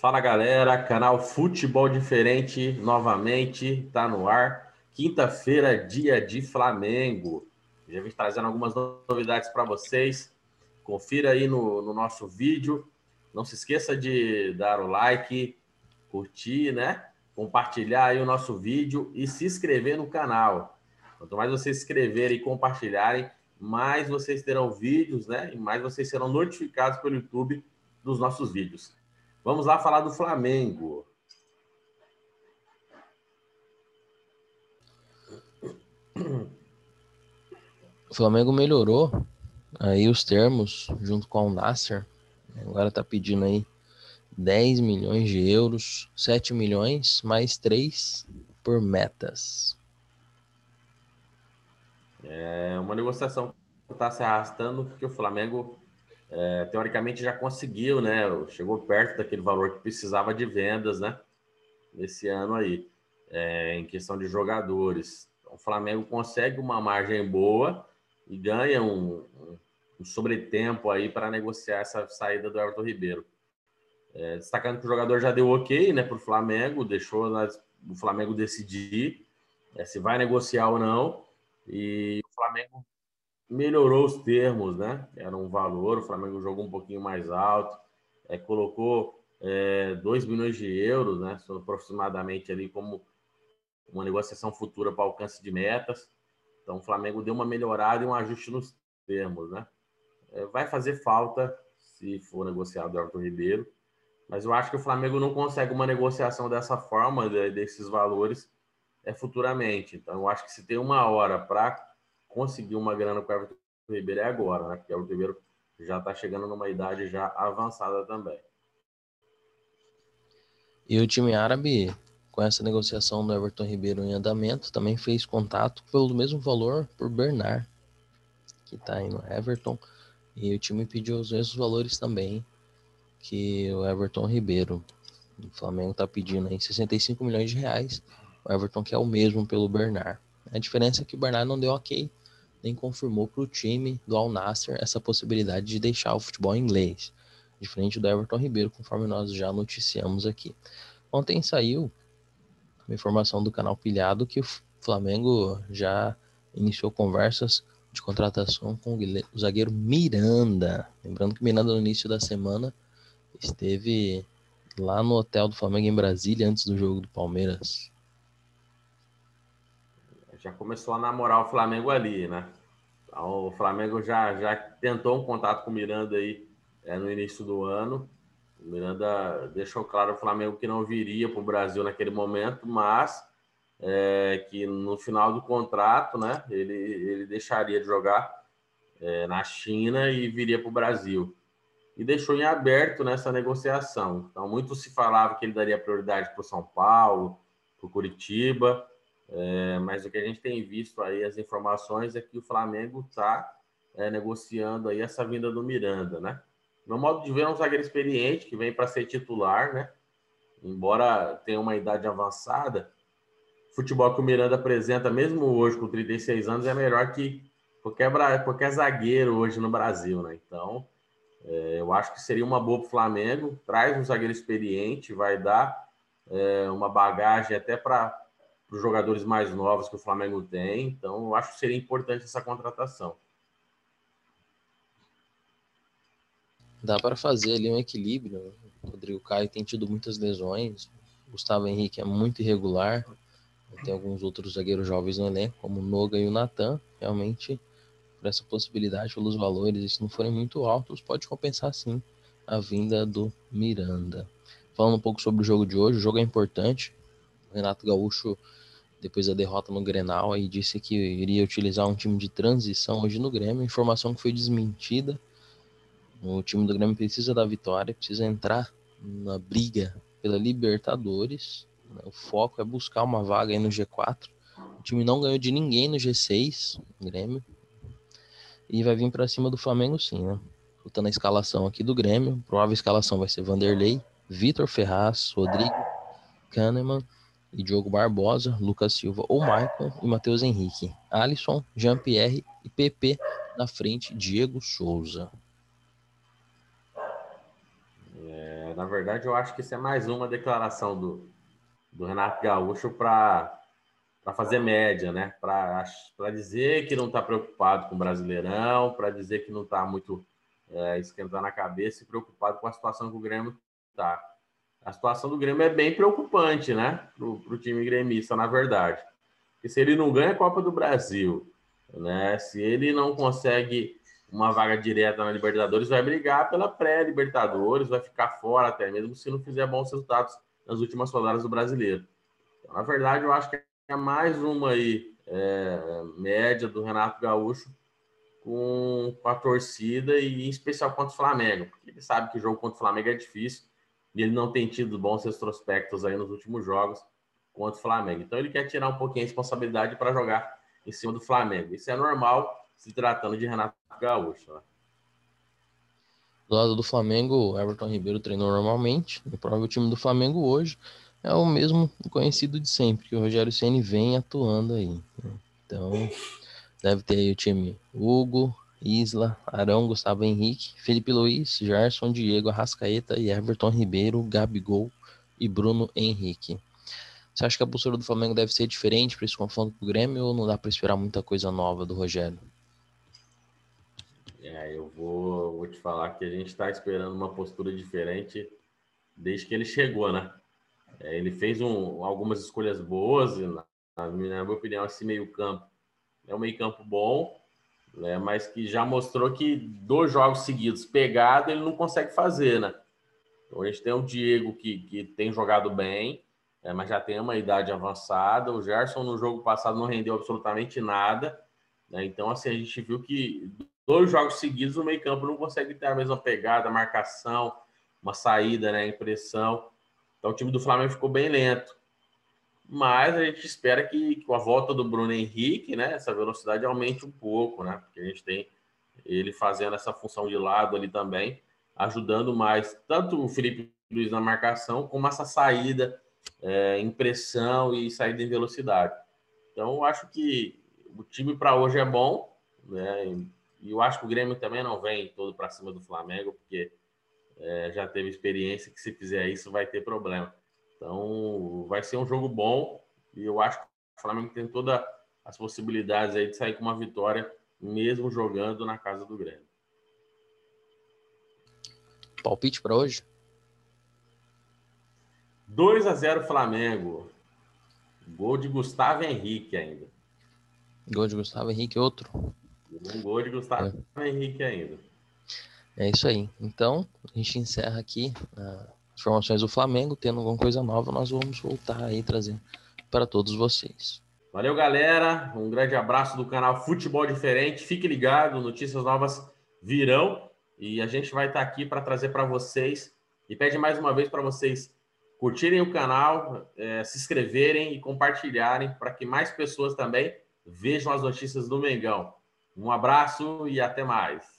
Fala galera, canal Futebol Diferente novamente, tá no ar. Quinta-feira, dia de Flamengo. Já vim trazendo algumas novidades para vocês. Confira aí no, no, nosso vídeo. Não se esqueça de dar o like, curtir, né? Compartilhar aí o nosso vídeo e se inscrever no canal. Quanto mais vocês se inscreverem e compartilharem, mais vocês terão vídeos, né? E mais vocês serão notificados pelo YouTube dos nossos vídeos. Vamos lá falar do Flamengo. O Flamengo melhorou aí os termos junto com o Nasser. Agora tá pedindo aí 10 milhões de euros, 7 milhões mais 3 por metas. É uma negociação que está se arrastando porque o Flamengo é, teoricamente já conseguiu, né? Chegou perto daquele valor que precisava de vendas, né? Nesse ano aí, é, em questão de jogadores. Então, o Flamengo consegue uma margem boa e ganha um, um, sobretempo aí para negociar essa saída do Everton Ribeiro. É, destacando que o jogador já deu ok, né, para o Flamengo, deixou nas, o Flamengo decidir é, se vai negociar ou não. E o Flamengo melhorou os termos, né? Era um valor, o Flamengo jogou um pouquinho mais alto, é, colocou é, 2 milhões de euros, né? Aproximadamente ali como uma negociação futura para alcance de metas. Então o Flamengo deu uma melhorada e um ajuste nos termos, né? É, vai fazer falta se for negociado o Everton Ribeiro, mas eu acho que o Flamengo não consegue uma negociação dessa forma, de, desses valores, é futuramente. Então eu acho que se tem uma hora para conseguir uma grana com o Everton Ribeiro é agora, né? Porque o Everton Ribeiro já está chegando numa idade já avançada também. E o time árabe, com essa negociação do Everton Ribeiro em andamento, também fez contato pelo mesmo valor por Bernard, que está aí no Everton. E o time pediu os mesmos valores também que o Everton Ribeiro. O Flamengo está pedindo aí 65 milhões de reais. O Everton quer o mesmo pelo Bernard. A diferença é que o Bernard não deu ok nem confirmou para o time do Al Nasser essa possibilidade de deixar o futebol inglês, diferente do Everton Ribeiro, conforme nós já noticiamos aqui. Ontem saiu uma informação do canal Pilhado que o Flamengo já iniciou conversas de contratação com o zagueiro Miranda. Lembrando que Miranda no início da semana esteve lá no hotel do Flamengo em Brasília antes do jogo do Palmeiras já começou a namorar o Flamengo ali, né? Então, o Flamengo já, já tentou um contato com o Miranda aí é, no início do ano. O Miranda deixou claro o Flamengo que não viria para o Brasil naquele momento, mas é, que no final do contrato, né, ele, ele deixaria de jogar é, na China e viria para o Brasil. E deixou em aberto nessa negociação. Então, muito se falava que ele daria prioridade para o São Paulo, para o Curitiba. É, mas o que a gente tem visto aí, as informações, é que o Flamengo está é, negociando aí essa vinda do Miranda, né? No modo de ver, é um zagueiro experiente que vem para ser titular, né? Embora tenha uma idade avançada, o futebol que o Miranda apresenta, mesmo hoje com 36 anos, é melhor que qualquer, qualquer zagueiro hoje no Brasil, né? Então, é, eu acho que seria uma boa para o Flamengo. Traz um zagueiro experiente, vai dar é, uma bagagem até para para os jogadores mais novos que o Flamengo tem. Então, eu acho que seria importante essa contratação. Dá para fazer ali um equilíbrio. O Rodrigo Caio tem tido muitas lesões. O Gustavo Henrique é muito irregular. Tem alguns outros zagueiros jovens no elenco, como o Noga e o Natan. Realmente, por essa possibilidade, pelos valores, se não forem muito altos, pode compensar sim a vinda do Miranda. Falando um pouco sobre o jogo de hoje, o jogo é importante. Renato Gaúcho depois da derrota no Grenal, aí disse que iria utilizar um time de transição hoje no Grêmio, informação que foi desmentida. O time do Grêmio precisa da vitória, precisa entrar na briga pela Libertadores. O foco é buscar uma vaga aí no G4. O time não ganhou de ninguém no G6, o Grêmio. E vai vir para cima do Flamengo sim, né? Botando a escalação aqui do Grêmio. Provável escalação vai ser Vanderlei, Vitor Ferraz, Rodrigo, Kahneman, e Diogo Barbosa, Lucas Silva ou Michael e Matheus Henrique. Alisson, Jean-Pierre e PP na frente, Diego Souza. É, na verdade, eu acho que isso é mais uma declaração do, do Renato Gaúcho para fazer média, né? Para dizer que não está preocupado com o Brasileirão, para dizer que não está muito é, esquentando a cabeça e preocupado com a situação que o Grêmio está. A situação do Grêmio é bem preocupante, né? Para o time gremista, na verdade. Porque se ele não ganha a Copa do Brasil, né? Se ele não consegue uma vaga direta na Libertadores, vai brigar pela pré-Libertadores, vai ficar fora até mesmo se não fizer bons resultados nas últimas rodadas do Brasileiro. Então, na verdade, eu acho que é mais uma aí é, média do Renato Gaúcho com, com a torcida e em especial contra o Flamengo, porque ele sabe que o jogo contra o Flamengo é difícil e ele não tem tido bons retrospectos aí nos últimos jogos contra o Flamengo. Então ele quer tirar um pouquinho a responsabilidade para jogar em cima do Flamengo. Isso é normal se tratando de Renato Gaúcho. Né? Do lado do Flamengo, Everton Ribeiro treinou normalmente. O próprio time do Flamengo hoje é o mesmo conhecido de sempre, que o Rogério Ceni vem atuando aí. Então, deve ter aí o time Hugo, Isla, Arão, Gustavo Henrique, Felipe Luiz, Gerson, Diego, Arrascaeta e Everton Ribeiro, Gabigol e Bruno Henrique. Você acha que a postura do Flamengo deve ser diferente para esse confronto com o Grêmio ou não dá para esperar muita coisa nova do Rogério? É, eu vou, vou te falar que a gente está esperando uma postura diferente desde que ele chegou, né? É, ele fez um, algumas escolhas boas, na, na, minha opinião, esse meio-campo é um meio-campo bom, né? mas que já mostrou que dois jogos seguidos pegado ele não consegue fazer, né? Então a gente tem o Diego que, que tem jogado bem, é, mas já tem uma idade avançada. O Gerson no jogo passado não rendeu absolutamente nada. Né? Então, assim, a gente viu que dois jogos seguidos o meio campo não consegue ter a mesma pegada, marcação, uma saída, né, impressão. Então o time do Flamengo ficou bem lento. Mas a gente espera que com a volta do Bruno Henrique, né, essa velocidade aumente um pouco, né? Porque a gente tem ele fazendo essa função de lado ali também, ajudando mais tanto o Felipe Luiz na marcação, como essa saída, é, impressão e saída em velocidade. Então, eu acho que o time para hoje é bom, né? E eu acho que o Grêmio também não vem todo para cima do Flamengo, porque é, já teve experiência que se fizer isso vai ter problema. Então vai ser um jogo bom e eu acho que o Flamengo tem todas as possibilidades aí de sair com uma vitória, mesmo jogando na casa do Grêmio. Palpite para hoje? 2 a 0 Flamengo. Gol de Gustavo Henrique ainda. Gol de Gustavo Henrique, outro. Um gol de Gustavo é. Henrique ainda. É isso aí. Então, a gente encerra aqui uh, informações do Flamengo. Tendo alguma coisa nova, nós vamos voltar aí trazer para todos vocês. Valeu, galera. Um grande abraço do canal Futebol Diferente. Fique ligado, notícias novas virão e a gente vai estar aqui para trazer para vocês. E pede mais uma vez para vocês curtirem o canal, é, se inscreverem e compartilharem para que mais pessoas também vejam as notícias do Mengão. Um abraço e até mais.